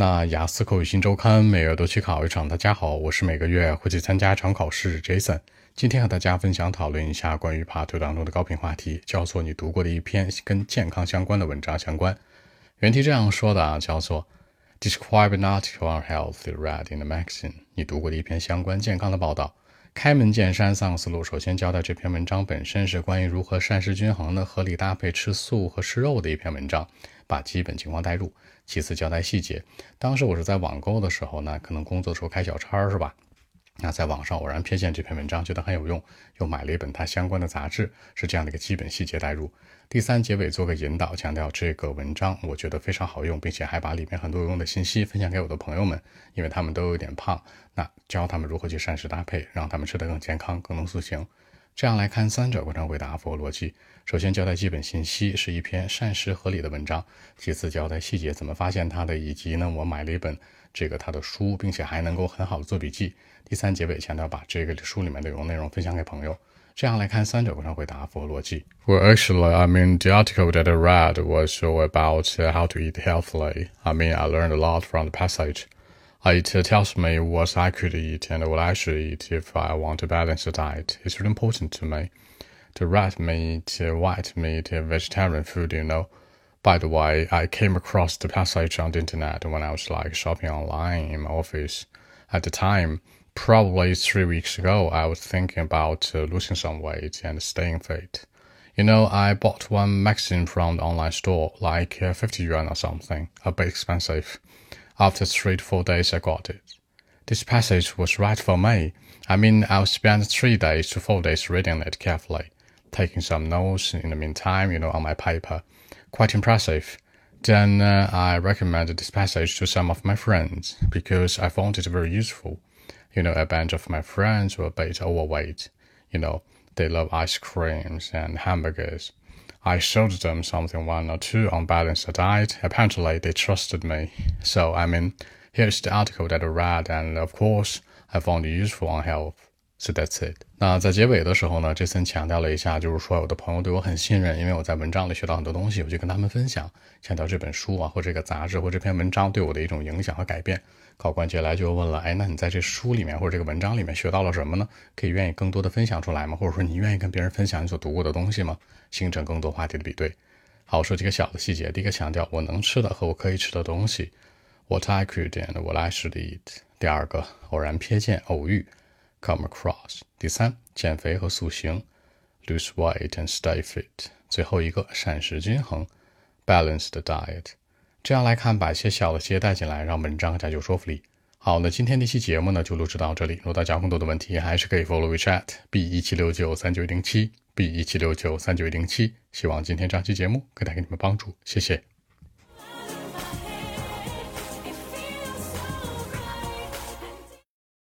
那雅思口语新周刊每月都去考一场。大家好，我是每个月会去参加一场考试 Jason。今天和大家分享讨论一下关于 Part 当中的高频话题，叫做你读过的一篇跟健康相关的文章相关。原题这样说的啊，叫做 Describe an article on health read in the magazine。你读过的一篇相关健康的报道。开门见山，三个思路。首先交代这篇文章本身是关于如何膳食均衡的合理搭配吃素和吃肉的一篇文章，把基本情况带入。其次交代细节。当时我是在网购的时候呢，可能工作的时候开小差是吧？那在网上偶然瞥见这篇文章，觉得很有用，又买了一本它相关的杂志，是这样的一个基本细节带入。第三结尾做个引导，强调这个文章我觉得非常好用，并且还把里面很多有用的信息分享给我的朋友们，因为他们都有点胖，那教他们如何去膳食搭配，让他们吃得更健康、更能塑形。这样来看，三者过程回答符合逻辑。首先交代基本信息，是一篇膳食合理的文章；其次交代细节，怎么发现它的，以及呢，我买了一本这个它的书，并且还能够很好的做笔记。第三结尾强调把这个书里面的内容内容分享给朋友。这样来看，三者过程回答符合逻辑。Well, actually, I mean, the article that I read was all about how to eat healthily. I mean, I learned a lot from the passage. It tells me what I could eat and what I should eat if I want to balance balanced diet. It's really important to me. The red meat, white meat, vegetarian food, you know. By the way, I came across the passage on the internet when I was like shopping online in my office. At the time, probably three weeks ago, I was thinking about uh, losing some weight and staying fit. You know, I bought one magazine from the online store, like uh, 50 yuan or something, a bit expensive. After three to four days, I got it. This passage was right for me. I mean, I'll spend three days to four days reading it carefully, taking some notes in the meantime, you know, on my paper. Quite impressive. Then uh, I recommended this passage to some of my friends because I found it very useful. You know, a bunch of my friends were a bit overweight. You know, they love ice creams and hamburgers. I showed them something one or two on balance balanced diet. Apparently, they trusted me. So, I mean, here's the article that I read, and of course, I found it useful on health. So that's it. 那在结尾的时候呢，这森强调了一下，就是说我的朋友对我很信任，因为我在文章里学到很多东西，我就跟他们分享，强调这本书啊，或这个杂志或这篇文章对我的一种影响和改变。考官接下来就问了，哎，那你在这书里面或者这个文章里面学到了什么呢？可以愿意更多的分享出来吗？或者说你愿意跟别人分享你所读过的东西吗？形成更多话题的比对。好，我说几个小的细节。第一个强调我能吃的和我可以吃的东西，what I could and what I should eat。第二个偶然瞥见、偶遇，come across。第三减肥和塑形，lose weight and stay fit。最后一个膳食均衡，balanced diet。这样来看，把一些小的细节带进来，让文章更加有说服力。好，那今天这期节目呢，就录制到这里。如果大家有更多的问题，还是可以 follow WeChat b 一七六九三九一零七 b 一七六九三九一零七。希望今天这期节目可以带给你们帮助，谢谢。